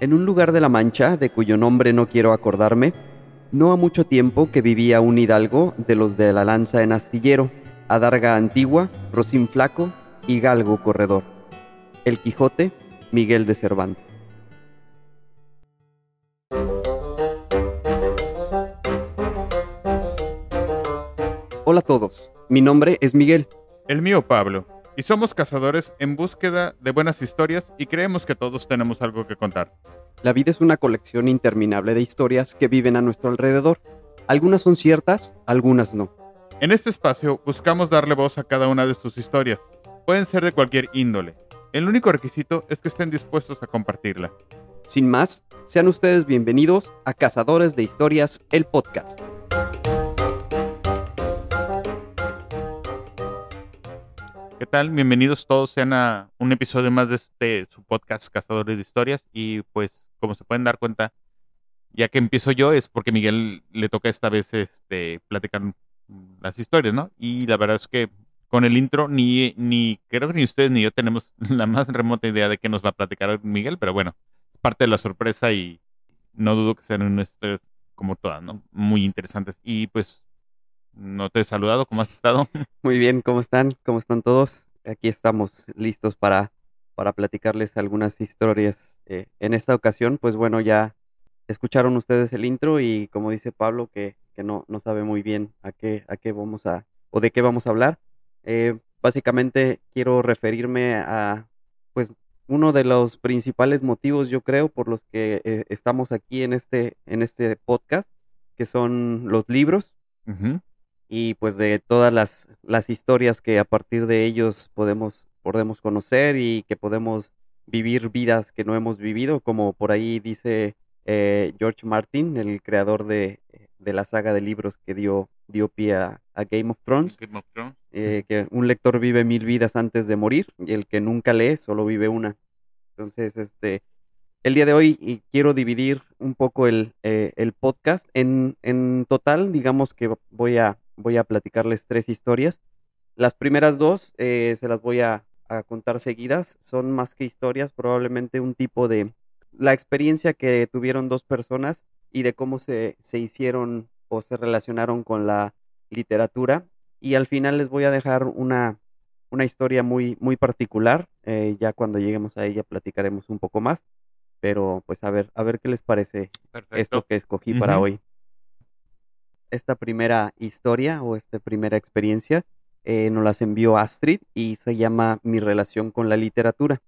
En un lugar de la Mancha, de cuyo nombre no quiero acordarme, no ha mucho tiempo que vivía un hidalgo de los de la lanza en astillero, adarga antigua, rocín flaco y galgo corredor. El Quijote, Miguel de Cervantes. Hola a todos, mi nombre es Miguel. El mío Pablo. Y somos cazadores en búsqueda de buenas historias y creemos que todos tenemos algo que contar. La vida es una colección interminable de historias que viven a nuestro alrededor. Algunas son ciertas, algunas no. En este espacio buscamos darle voz a cada una de sus historias. Pueden ser de cualquier índole. El único requisito es que estén dispuestos a compartirla. Sin más, sean ustedes bienvenidos a Cazadores de Historias, el podcast. ¿Qué tal? Bienvenidos todos sean a un episodio más de este su podcast Cazadores de Historias y pues como se pueden dar cuenta, ya que empiezo yo es porque Miguel le toca esta vez este platicar las historias, ¿no? Y la verdad es que con el intro ni ni creo que ni ustedes ni yo tenemos la más remota idea de qué nos va a platicar Miguel, pero bueno, es parte de la sorpresa y no dudo que sean unas historias como todas, ¿no? Muy interesantes y pues no te he saludado, ¿cómo has estado? Muy bien, ¿cómo están? ¿Cómo están todos? Aquí estamos listos para, para platicarles algunas historias. Eh, en esta ocasión, pues bueno, ya escucharon ustedes el intro y como dice Pablo, que, que no, no sabe muy bien a qué, a qué vamos a, o de qué vamos a hablar. Eh, básicamente quiero referirme a, pues, uno de los principales motivos, yo creo, por los que eh, estamos aquí en este, en este podcast, que son los libros. Ujú. Y pues de todas las, las historias que a partir de ellos podemos, podemos conocer y que podemos vivir vidas que no hemos vivido, como por ahí dice eh, George Martin, el creador de, de la saga de libros que dio, dio pie a, a Game of Thrones, Game of Thrones. eh, que un lector vive mil vidas antes de morir y el que nunca lee solo vive una. Entonces, este, el día de hoy y quiero dividir un poco el, eh, el podcast. En, en total, digamos que voy a, voy a platicarles tres historias. Las primeras dos eh, se las voy a, a contar seguidas. Son más que historias, probablemente un tipo de la experiencia que tuvieron dos personas y de cómo se, se hicieron o se relacionaron con la literatura. Y al final les voy a dejar una, una historia muy, muy particular. Eh, ya cuando lleguemos a ella platicaremos un poco más. Pero pues a ver, a ver qué les parece Perfecto. esto que escogí para hoy. Esta primera historia o esta primera experiencia eh, nos las envió Astrid y se llama Mi relación con la literatura.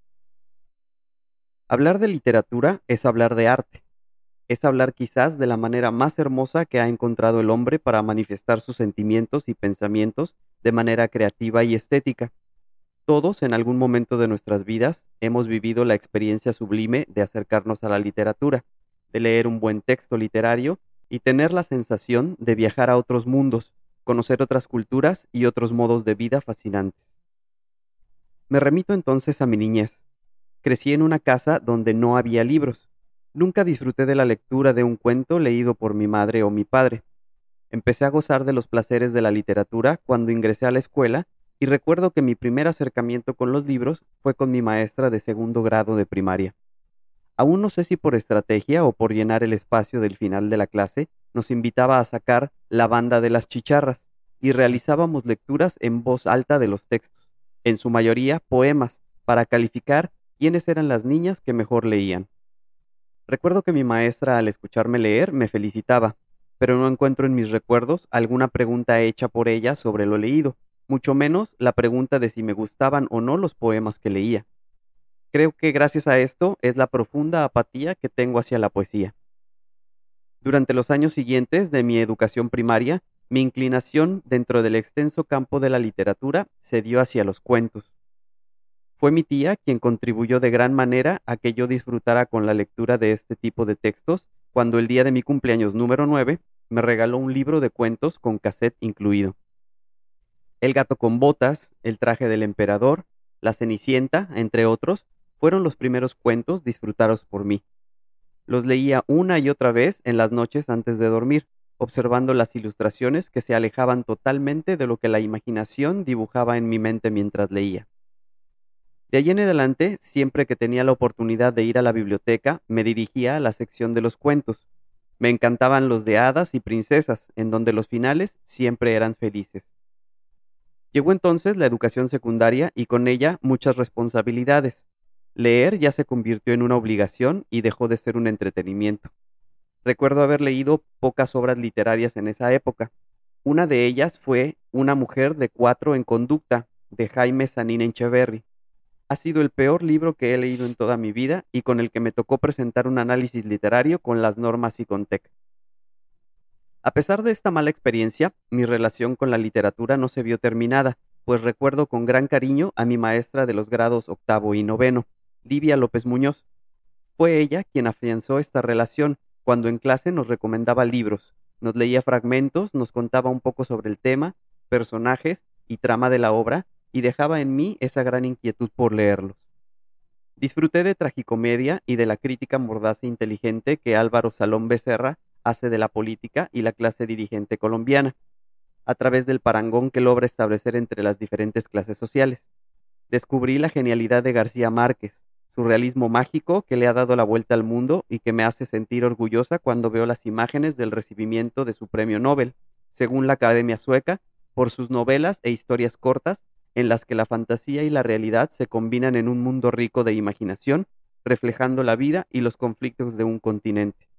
Hablar de literatura es hablar de arte. Es hablar quizás de la manera más hermosa que ha encontrado el hombre para manifestar sus sentimientos y pensamientos de manera creativa y estética. Todos en algún momento de nuestras vidas hemos vivido la experiencia sublime de acercarnos a la literatura, de leer un buen texto literario y tener la sensación de viajar a otros mundos, conocer otras culturas y otros modos de vida fascinantes. Me remito entonces a mi niñez. Crecí en una casa donde no había libros. Nunca disfruté de la lectura de un cuento leído por mi madre o mi padre. Empecé a gozar de los placeres de la literatura cuando ingresé a la escuela y recuerdo que mi primer acercamiento con los libros fue con mi maestra de segundo grado de primaria. Aún no sé si por estrategia o por llenar el espacio del final de la clase, nos invitaba a sacar la banda de las chicharras y realizábamos lecturas en voz alta de los textos, en su mayoría poemas, para calificar quiénes eran las niñas que mejor leían. Recuerdo que mi maestra al escucharme leer me felicitaba, pero no encuentro en mis recuerdos alguna pregunta hecha por ella sobre lo leído, mucho menos la pregunta de si me gustaban o no los poemas que leía. Creo que gracias a esto es la profunda apatía que tengo hacia la poesía. Durante los años siguientes de mi educación primaria, mi inclinación dentro del extenso campo de la literatura se dio hacia los cuentos. Fue mi tía quien contribuyó de gran manera a que yo disfrutara con la lectura de este tipo de textos cuando el día de mi cumpleaños número 9 me regaló un libro de cuentos con cassette incluido. El gato con botas, El traje del emperador, La cenicienta, entre otros, fueron los primeros cuentos disfrutados por mí. Los leía una y otra vez en las noches antes de dormir, observando las ilustraciones que se alejaban totalmente de lo que la imaginación dibujaba en mi mente mientras leía. De allí en adelante, siempre que tenía la oportunidad de ir a la biblioteca, me dirigía a la sección de los cuentos. Me encantaban los de hadas y princesas, en donde los finales siempre eran felices. Llegó entonces la educación secundaria y con ella muchas responsabilidades. Leer ya se convirtió en una obligación y dejó de ser un entretenimiento. Recuerdo haber leído pocas obras literarias en esa época. Una de ellas fue Una mujer de cuatro en conducta, de Jaime Sanín Echeverry. Ha sido el peor libro que he leído en toda mi vida y con el que me tocó presentar un análisis literario con las normas y con TEC. A pesar de esta mala experiencia, mi relación con la literatura no se vio terminada, pues recuerdo con gran cariño a mi maestra de los grados octavo y noveno, Livia López Muñoz. Fue ella quien afianzó esta relación cuando en clase nos recomendaba libros, nos leía fragmentos, nos contaba un poco sobre el tema, personajes y trama de la obra, y dejaba en mí esa gran inquietud por leerlos. Disfruté de tragicomedia y de la crítica mordaz e inteligente que Álvaro Salón Becerra hace de la política y la clase dirigente colombiana, a través del parangón que logra establecer entre las diferentes clases sociales. Descubrí la genialidad de García Márquez, su realismo mágico que le ha dado la vuelta al mundo y que me hace sentir orgullosa cuando veo las imágenes del recibimiento de su premio Nobel, según la Academia Sueca, por sus novelas e historias cortas en las que la fantasía y la realidad se combinan en un mundo rico de imaginación, reflejando la vida y los conflictos de un continente.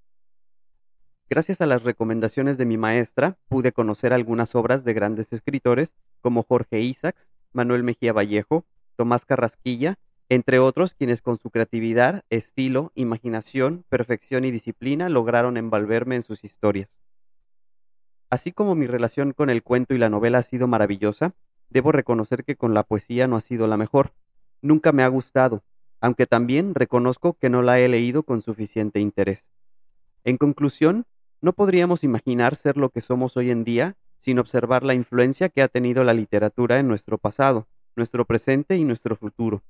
Gracias a las recomendaciones de mi maestra, pude conocer algunas obras de grandes escritores como Jorge Isaacs, Manuel Mejía Vallejo, Tomás Carrasquilla, entre otros quienes con su creatividad, estilo, imaginación, perfección y disciplina lograron envolverme en sus historias. Así como mi relación con el cuento y la novela ha sido maravillosa, debo reconocer que con la poesía no ha sido la mejor. Nunca me ha gustado, aunque también reconozco que no la he leído con suficiente interés. En conclusión, no podríamos imaginar ser lo que somos hoy en día sin observar la influencia que ha tenido la literatura en nuestro pasado, nuestro presente y nuestro futuro.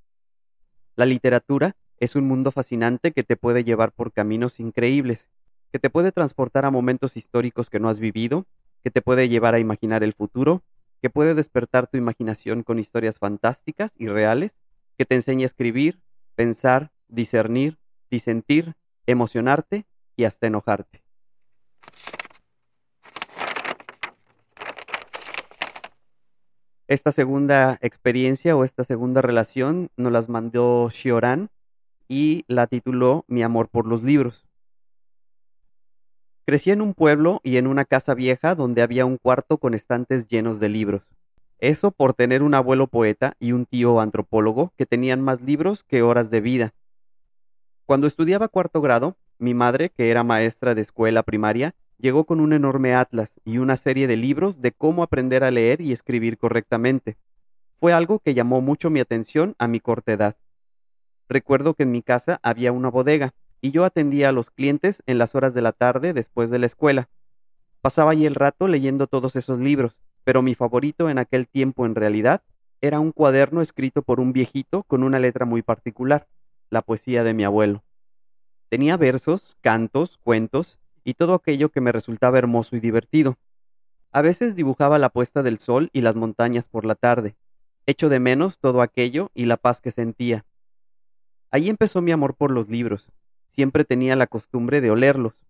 La literatura es un mundo fascinante que te puede llevar por caminos increíbles, que te puede transportar a momentos históricos que no has vivido, que te puede llevar a imaginar el futuro, que puede despertar tu imaginación con historias fantásticas y reales, que te enseña a escribir, pensar, discernir, disentir, emocionarte y hasta enojarte. Esta segunda experiencia o esta segunda relación nos las mandó Shioran y la tituló Mi amor por los libros. Crecí en un pueblo y en una casa vieja donde había un cuarto con estantes llenos de libros. Eso por tener un abuelo poeta y un tío antropólogo que tenían más libros que horas de vida. Cuando estudiaba cuarto grado, mi madre, que era maestra de escuela primaria, llegó con un enorme atlas y una serie de libros de cómo aprender a leer y escribir correctamente. Fue algo que llamó mucho mi atención a mi corta edad. Recuerdo que en mi casa había una bodega y yo atendía a los clientes en las horas de la tarde después de la escuela. Pasaba allí el rato leyendo todos esos libros, pero mi favorito en aquel tiempo en realidad era un cuaderno escrito por un viejito con una letra muy particular, la poesía de mi abuelo. Tenía versos, cantos, cuentos y todo aquello que me resultaba hermoso y divertido. A veces dibujaba la puesta del sol y las montañas por la tarde. Echo de menos todo aquello y la paz que sentía. Ahí empezó mi amor por los libros. Siempre tenía la costumbre de olerlos.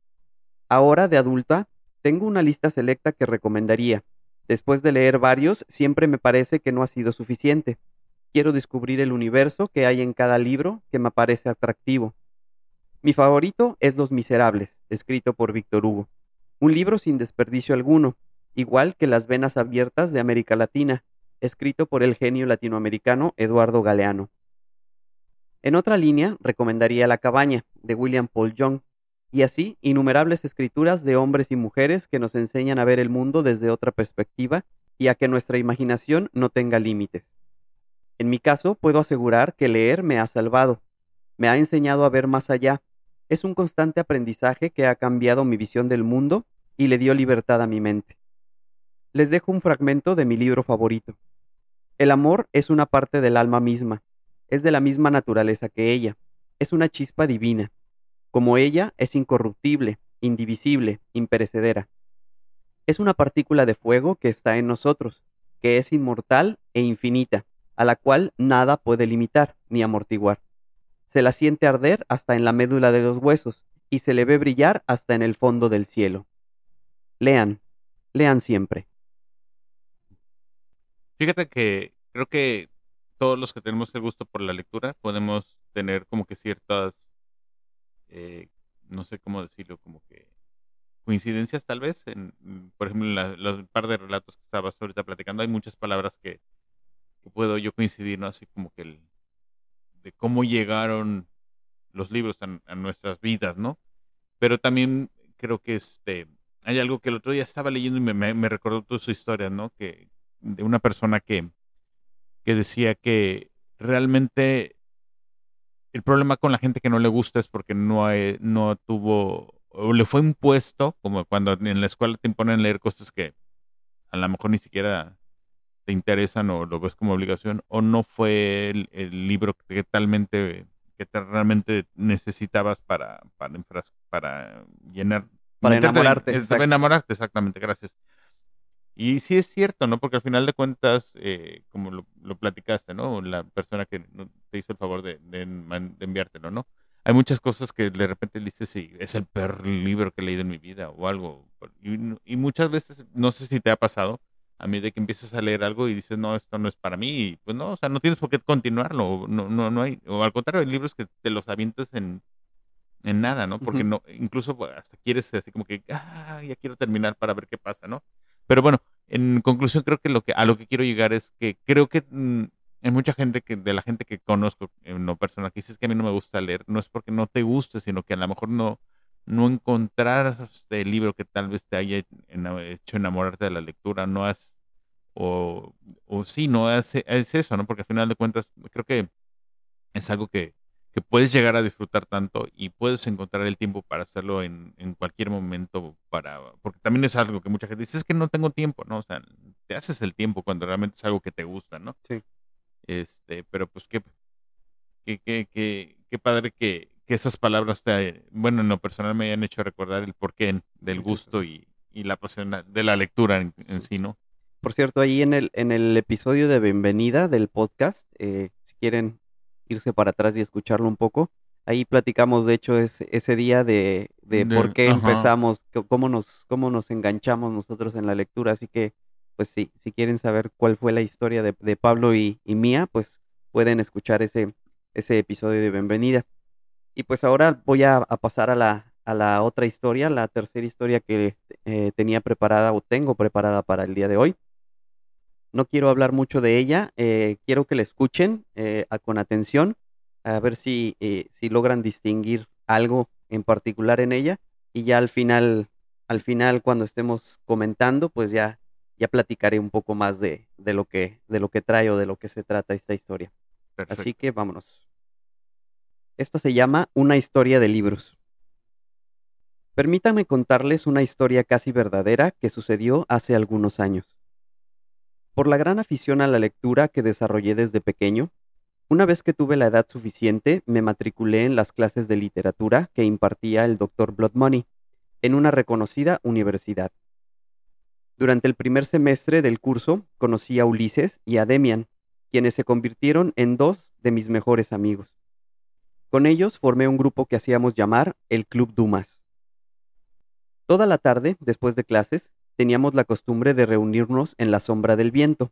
Ahora, de adulta, tengo una lista selecta que recomendaría. Después de leer varios, siempre me parece que no ha sido suficiente. Quiero descubrir el universo que hay en cada libro que me parece atractivo. Mi favorito es Los Miserables, escrito por Víctor Hugo. Un libro sin desperdicio alguno, igual que Las Venas Abiertas de América Latina, escrito por el genio latinoamericano Eduardo Galeano. En otra línea, recomendaría La Cabaña, de William Paul Young, y así innumerables escrituras de hombres y mujeres que nos enseñan a ver el mundo desde otra perspectiva y a que nuestra imaginación no tenga límites. En mi caso, puedo asegurar que leer me ha salvado, me ha enseñado a ver más allá, es un constante aprendizaje que ha cambiado mi visión del mundo y le dio libertad a mi mente. Les dejo un fragmento de mi libro favorito. El amor es una parte del alma misma, es de la misma naturaleza que ella, es una chispa divina. Como ella, es incorruptible, indivisible, imperecedera. Es una partícula de fuego que está en nosotros, que es inmortal e infinita, a la cual nada puede limitar ni amortiguar. Se la siente arder hasta en la médula de los huesos y se le ve brillar hasta en el fondo del cielo. Lean, lean siempre. Fíjate que creo que todos los que tenemos el gusto por la lectura podemos tener como que ciertas, eh, no sé cómo decirlo, como que coincidencias tal vez. En, por ejemplo, en los par de relatos que estabas ahorita platicando, hay muchas palabras que, puedo yo coincidir, ¿no? Así como que el, de cómo llegaron los libros a, nuestras vidas, ¿no? Pero también creo que este hay algo que el otro día estaba leyendo y me, me recordó toda su historia, ¿no? Que de una persona que, que decía que realmente el problema con la gente que no le gusta es porque no, no tuvo, o le fue impuesto, como cuando en la escuela te imponen leer cosas que a lo mejor ni siquiera te interesan o lo ves como obligación, o no fue el, libro que talmente, que realmente necesitabas para, para, para llenar. Para enamorarte. para enamorarte, exactamente, gracias. Y sí es cierto, ¿no? Porque al final de cuentas, eh, como lo, platicaste, ¿no? La persona que te hizo el favor de, enviártelo, ¿no? Hay muchas cosas que de repente dices, sí, es el peor libro que he leído en mi vida o algo. Y, muchas veces, no sé si te ha pasado, a mí de que empiezas a leer algo y dices, no, esto no es para mí, y pues no, o sea, no tienes por qué continuarlo, no, no, no hay, o al contrario, hay libros que te los avientas en, en nada, ¿no? Porque no, incluso pues, hasta quieres así como que, ah, ya quiero terminar para ver qué pasa, ¿no? Pero bueno, en conclusión creo que lo que a lo que quiero llegar es que creo que mm, hay mucha gente que de la gente que conozco en lo personal que dices que a mí no me gusta leer, no es porque no te guste, sino que a lo mejor no no encontraras el libro que tal vez te haya hecho enamorarte de la lectura, no has o, o sí, no es, es eso, ¿no? Porque al final de cuentas creo que es algo que que puedes llegar a disfrutar tanto y puedes encontrar el tiempo para hacerlo en, en, cualquier momento para porque también es algo que mucha gente dice es que no tengo tiempo no o sea te haces el tiempo cuando realmente es algo que te gusta no sí. Este pero pues qué qué qué qué, padre que, que, esas palabras te bueno en lo personal me hayan hecho recordar el porqué del gusto y, y la pasión de la lectura en, sí no por cierto ahí en el en el episodio de bienvenida del podcast eh, si quieren irse para atrás y escucharlo un poco. Ahí platicamos, de hecho, ese, ese día de, de, por qué empezamos, cómo nos, cómo nos enganchamos nosotros en la lectura. Así que, pues sí, si quieren saber cuál fue la historia de, de Pablo y, y, mía, pues pueden escuchar ese, ese episodio de bienvenida. Y pues ahora voy a, a pasar a la, a la otra historia, la tercera historia que eh, tenía preparada o tengo preparada para el día de hoy. No quiero hablar mucho de ella, eh, quiero que la escuchen eh, con atención, a ver si, si logran distinguir algo en particular en ella y ya al final, al final cuando estemos comentando, pues ya, ya platicaré un poco más de, de, lo que, de lo que trae o de lo que se trata esta historia. Así que vámonos. Esta se llama Una historia de libros. Permítanme contarles una historia casi verdadera que sucedió hace algunos años. Por la gran afición a la lectura que desarrollé desde pequeño, una vez que tuve la edad suficiente, me matriculé en las clases de literatura que impartía el Dr. Blood Money, en una reconocida universidad. Durante el primer semestre del curso conocí a Ulises y a Demian, quienes se convirtieron en dos de mis mejores amigos. Con ellos formé un grupo que hacíamos llamar el Club Dumas. Toda la tarde, después de clases, teníamos la costumbre de reunirnos en la Sombra del Viento,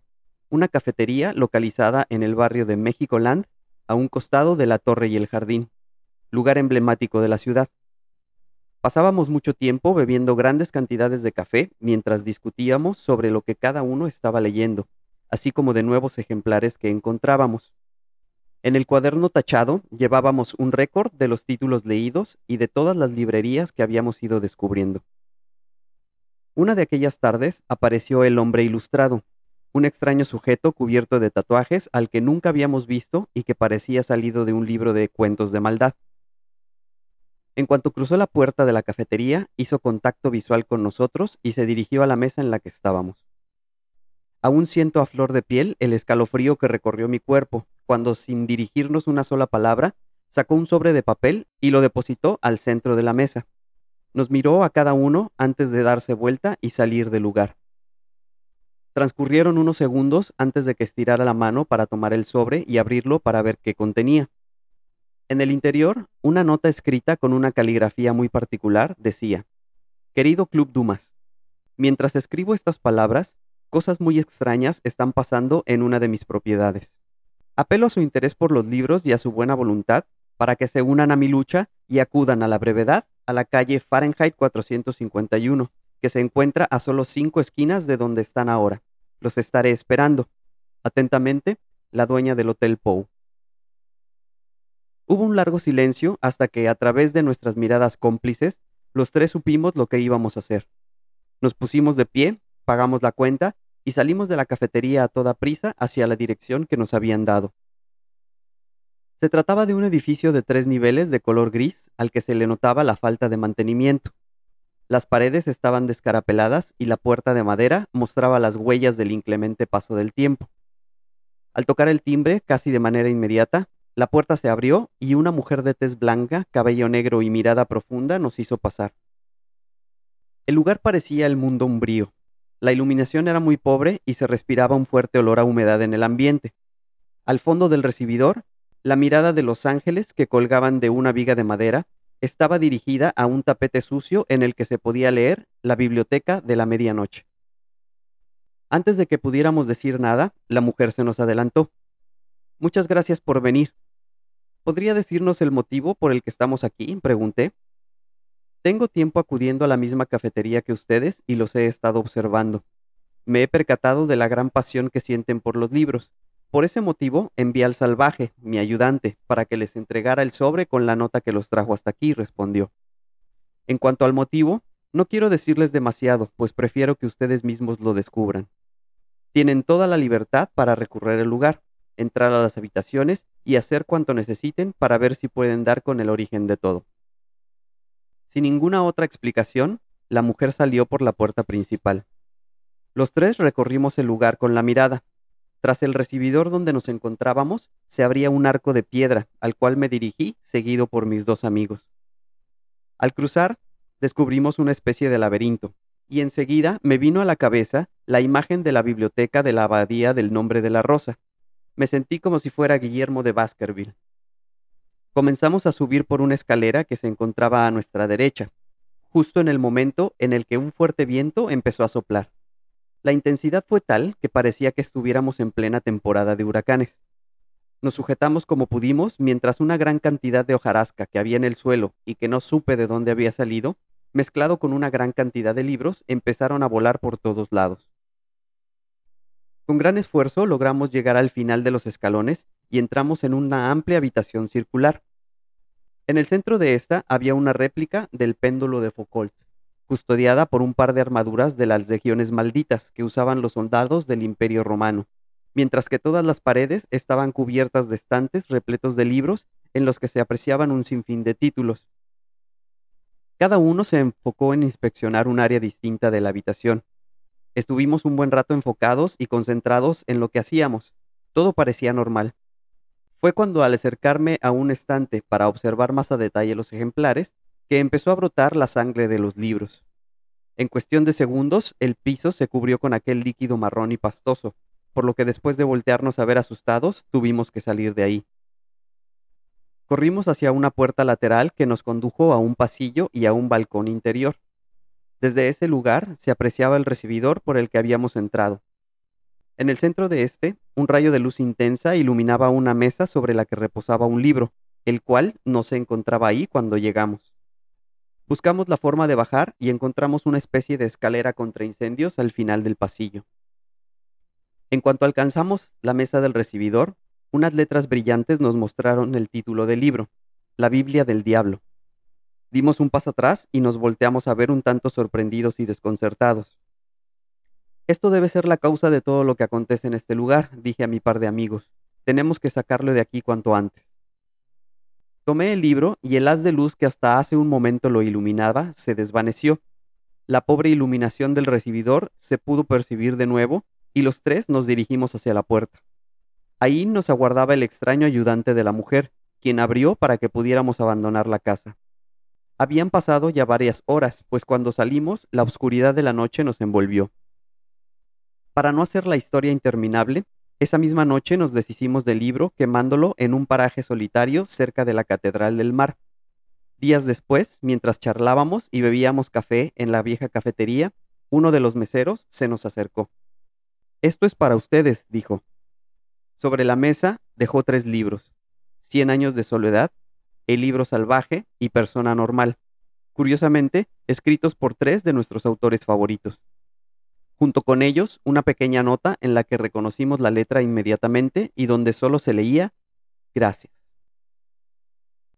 una cafetería localizada en el barrio de México Land, a un costado de la Torre y el Jardín, lugar emblemático de la ciudad. Pasábamos mucho tiempo bebiendo grandes cantidades de café mientras discutíamos sobre lo que cada uno estaba leyendo, así como de nuevos ejemplares que encontrábamos. En el cuaderno tachado llevábamos un récord de los títulos leídos y de todas las librerías que habíamos ido descubriendo. Una de aquellas tardes apareció el hombre ilustrado, un extraño sujeto cubierto de tatuajes al que nunca habíamos visto y que parecía salido de un libro de cuentos de maldad. En cuanto cruzó la puerta de la cafetería, hizo contacto visual con nosotros y se dirigió a la mesa en la que estábamos. Aún siento a flor de piel el escalofrío que recorrió mi cuerpo, cuando, sin dirigirnos una sola palabra, sacó un sobre de papel y lo depositó al centro de la mesa. Nos miró a cada uno antes de darse vuelta y salir del lugar. Transcurrieron unos segundos antes de que estirara la mano para tomar el sobre y abrirlo para ver qué contenía. En el interior, una nota escrita con una caligrafía muy particular decía, Querido Club Dumas, mientras escribo estas palabras, cosas muy extrañas están pasando en una de mis propiedades. Apelo a su interés por los libros y a su buena voluntad para que se unan a mi lucha y acudan a la brevedad a la calle Fahrenheit 451, que se encuentra a solo cinco esquinas de donde están ahora. Los estaré esperando. Atentamente, la dueña del Hotel Poe. Hubo un largo silencio hasta que, a través de nuestras miradas cómplices, los tres supimos lo que íbamos a hacer. Nos pusimos de pie, pagamos la cuenta y salimos de la cafetería a toda prisa hacia la dirección que nos habían dado. Se trataba de un edificio de tres niveles de color gris al que se le notaba la falta de mantenimiento. Las paredes estaban descarapeladas y la puerta de madera mostraba las huellas del inclemente paso del tiempo. Al tocar el timbre, casi de manera inmediata, la puerta se abrió y una mujer de tez blanca, cabello negro y mirada profunda nos hizo pasar. El lugar parecía el mundo umbrío. La iluminación era muy pobre y se respiraba un fuerte olor a humedad en el ambiente. Al fondo del recibidor, la mirada de los ángeles que colgaban de una viga de madera estaba dirigida a un tapete sucio en el que se podía leer la biblioteca de la medianoche. Antes de que pudiéramos decir nada, la mujer se nos adelantó. Muchas gracias por venir. ¿Podría decirnos el motivo por el que estamos aquí? pregunté. Tengo tiempo acudiendo a la misma cafetería que ustedes y los he estado observando. Me he percatado de la gran pasión que sienten por los libros, por ese motivo, envié al salvaje, mi ayudante, para que les entregara el sobre con la nota que los trajo hasta aquí, respondió. En cuanto al motivo, no quiero decirles demasiado, pues prefiero que ustedes mismos lo descubran. Tienen toda la libertad para recurrir al lugar, entrar a las habitaciones y hacer cuanto necesiten para ver si pueden dar con el origen de todo. Sin ninguna otra explicación, la mujer salió por la puerta principal. Los tres recorrimos el lugar con la mirada, tras el recibidor donde nos encontrábamos, se abría un arco de piedra, al cual me dirigí, seguido por mis dos amigos. Al cruzar, descubrimos una especie de laberinto, y enseguida me vino a la cabeza la imagen de la biblioteca de la abadía del nombre de la rosa. Me sentí como si fuera Guillermo de Baskerville. Comenzamos a subir por una escalera que se encontraba a nuestra derecha, justo en el momento en el que un fuerte viento empezó a soplar. La intensidad fue tal que parecía que estuviéramos en plena temporada de huracanes. Nos sujetamos como pudimos mientras una gran cantidad de hojarasca que había en el suelo y que no supe de dónde había salido, mezclado con una gran cantidad de libros, empezaron a volar por todos lados. Con gran esfuerzo logramos llegar al final de los escalones y entramos en una amplia habitación circular. En el centro de esta había una réplica del péndulo de Foucault custodiada por un par de armaduras de las legiones malditas que usaban los soldados del Imperio Romano, mientras que todas las paredes estaban cubiertas de estantes repletos de libros en los que se apreciaban un sinfín de títulos. Cada uno se enfocó en inspeccionar un área distinta de la habitación. Estuvimos un buen rato enfocados y concentrados en lo que hacíamos. Todo parecía normal. Fue cuando al acercarme a un estante para observar más a detalle los ejemplares, que empezó a brotar la sangre de los libros. En cuestión de segundos, el piso se cubrió con aquel líquido marrón y pastoso, por lo que después de voltearnos a ver asustados, tuvimos que salir de ahí. Corrimos hacia una puerta lateral que nos condujo a un pasillo y a un balcón interior. Desde ese lugar se apreciaba el recibidor por el que habíamos entrado. En el centro de este, un rayo de luz intensa iluminaba una mesa sobre la que reposaba un libro, el cual no se encontraba ahí cuando llegamos. Buscamos la forma de bajar y encontramos una especie de escalera contra incendios al final del pasillo. En cuanto alcanzamos la mesa del recibidor, unas letras brillantes nos mostraron el título del libro, La Biblia del Diablo. Dimos un paso atrás y nos volteamos a ver un tanto sorprendidos y desconcertados. Esto debe ser la causa de todo lo que acontece en este lugar, dije a mi par de amigos. Tenemos que sacarlo de aquí cuanto antes. Tomé el libro y el haz de luz que hasta hace un momento lo iluminaba se desvaneció. La pobre iluminación del recibidor se pudo percibir de nuevo y los tres nos dirigimos hacia la puerta. Ahí nos aguardaba el extraño ayudante de la mujer, quien abrió para que pudiéramos abandonar la casa. Habían pasado ya varias horas, pues cuando salimos la oscuridad de la noche nos envolvió. Para no hacer la historia interminable, esa misma noche nos deshicimos del libro quemándolo en un paraje solitario cerca de la Catedral del Mar. Días después, mientras charlábamos y bebíamos café en la vieja cafetería, uno de los meseros se nos acercó. Esto es para ustedes, dijo. Sobre la mesa dejó tres libros, Cien años de soledad, El libro salvaje y Persona normal, curiosamente escritos por tres de nuestros autores favoritos. Junto con ellos, una pequeña nota en la que reconocimos la letra inmediatamente y donde solo se leía gracias.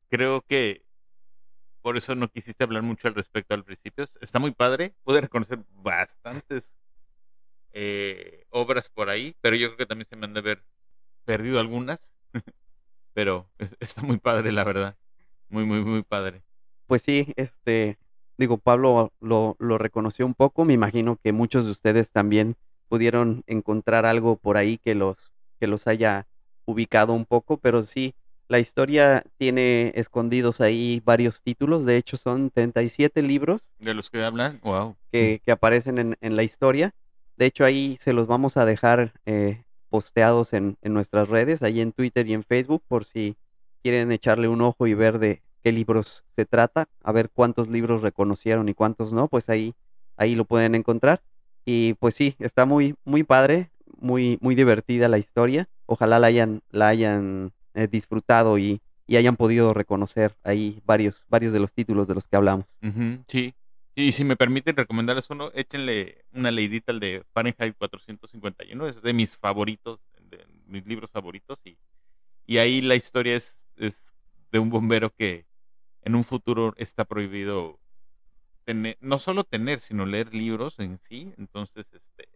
Creo que por eso no quisiste hablar mucho al respecto al principio. Está muy padre. Pude reconocer bastantes eh, obras por ahí, pero yo creo que también se me han de haber perdido algunas. pero está muy padre, la verdad. Muy, muy, muy padre. Pues sí, este, digo, Pablo lo, lo reconoció un poco, me imagino que muchos de ustedes también pudieron encontrar algo por ahí que los, que los haya ubicado un poco, pero sí, la historia tiene escondidos ahí varios títulos, de hecho son 37 libros. De los que hablan, wow. Que, que aparecen en, en, la historia. De hecho ahí se los vamos a dejar eh, posteados en, en nuestras redes, ahí en Twitter y en Facebook, por si quieren echarle un ojo y ver de, qué libros se trata, a ver cuántos libros reconocieron y cuántos no, pues ahí, ahí lo pueden encontrar. Y pues sí, está muy, muy padre, muy, muy divertida la historia. Ojalá la hayan, la hayan eh, disfrutado y, y, hayan podido reconocer ahí varios, varios de los títulos de los que hablamos. sí. Y si me permiten recomendarles uno, échenle una leidita al de Fahrenheit 451, es de mis favoritos, de mis libros favoritos, y, y ahí la historia es, es de un bombero que en un futuro está prohibido tener, no solo tener, sino leer libros en sí. Entonces, este,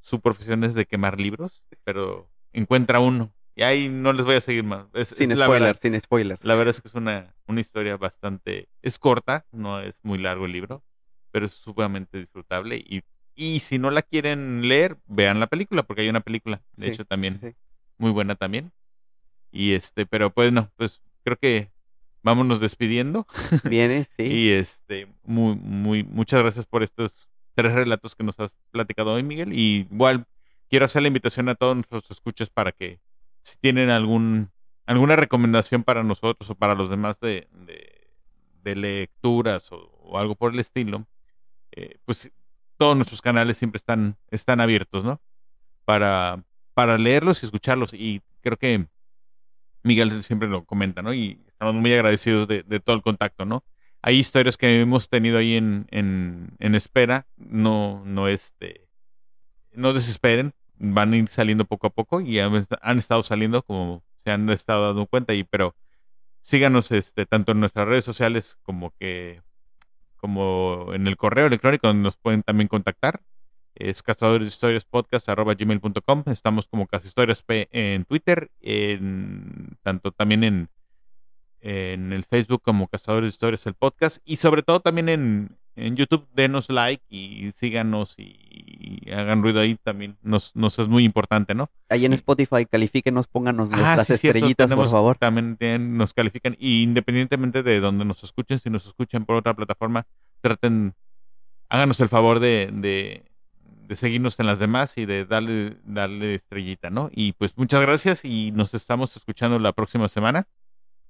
su profesión es de quemar libros, pero encuentra uno. Y ahí no les voy a seguir más. sin spoilers, sin spoilers. La verdad es que es una, una historia bastante, es corta, no es muy largo el libro, pero es sumamente disfrutable. Y, y si no la quieren leer, vean la película, porque hay una película, de hecho también, muy buena también. Y este, pero pues no, pues creo que vámonos despidiendo. Viene, sí. y este, muy, muy, muchas gracias por estos tres relatos que nos has platicado hoy, Miguel. Y igual quiero hacer la invitación a todos nuestros escuchas para que si tienen algún alguna recomendación para nosotros o para los demás de, de, lecturas o, algo por el estilo, eh, pues todos nuestros canales siempre están, están abiertos, ¿no? Para, para leerlos y escucharlos. Y creo que Miguel siempre lo comenta, ¿no? Y estamos muy agradecidos de, todo el contacto, ¿no? Hay historias que hemos tenido ahí en, espera, no, no, este, no desesperen, van a ir saliendo poco a poco y han, estado saliendo como se han estado dando cuenta, y, pero síganos este, tanto en nuestras redes sociales como que como en el correo electrónico donde nos pueden también contactar es cazadores de historias podcast gmail.com. Estamos como Historias P en Twitter, en, tanto también en, en el Facebook como Cazadores de Historias el podcast y sobre todo también en, en YouTube. Denos like y síganos y, hagan ruido ahí también. Nos, nos es muy importante, ¿no? Ahí en Spotify califíquenos, pónganos ah, las estrellitas, por favor. También nos califican y independientemente de donde nos escuchen, si nos escuchan por otra plataforma, traten, háganos el favor de de seguirnos en las demás y de darle, darle estrellita, ¿no? Y pues muchas gracias y nos estamos escuchando la próxima semana.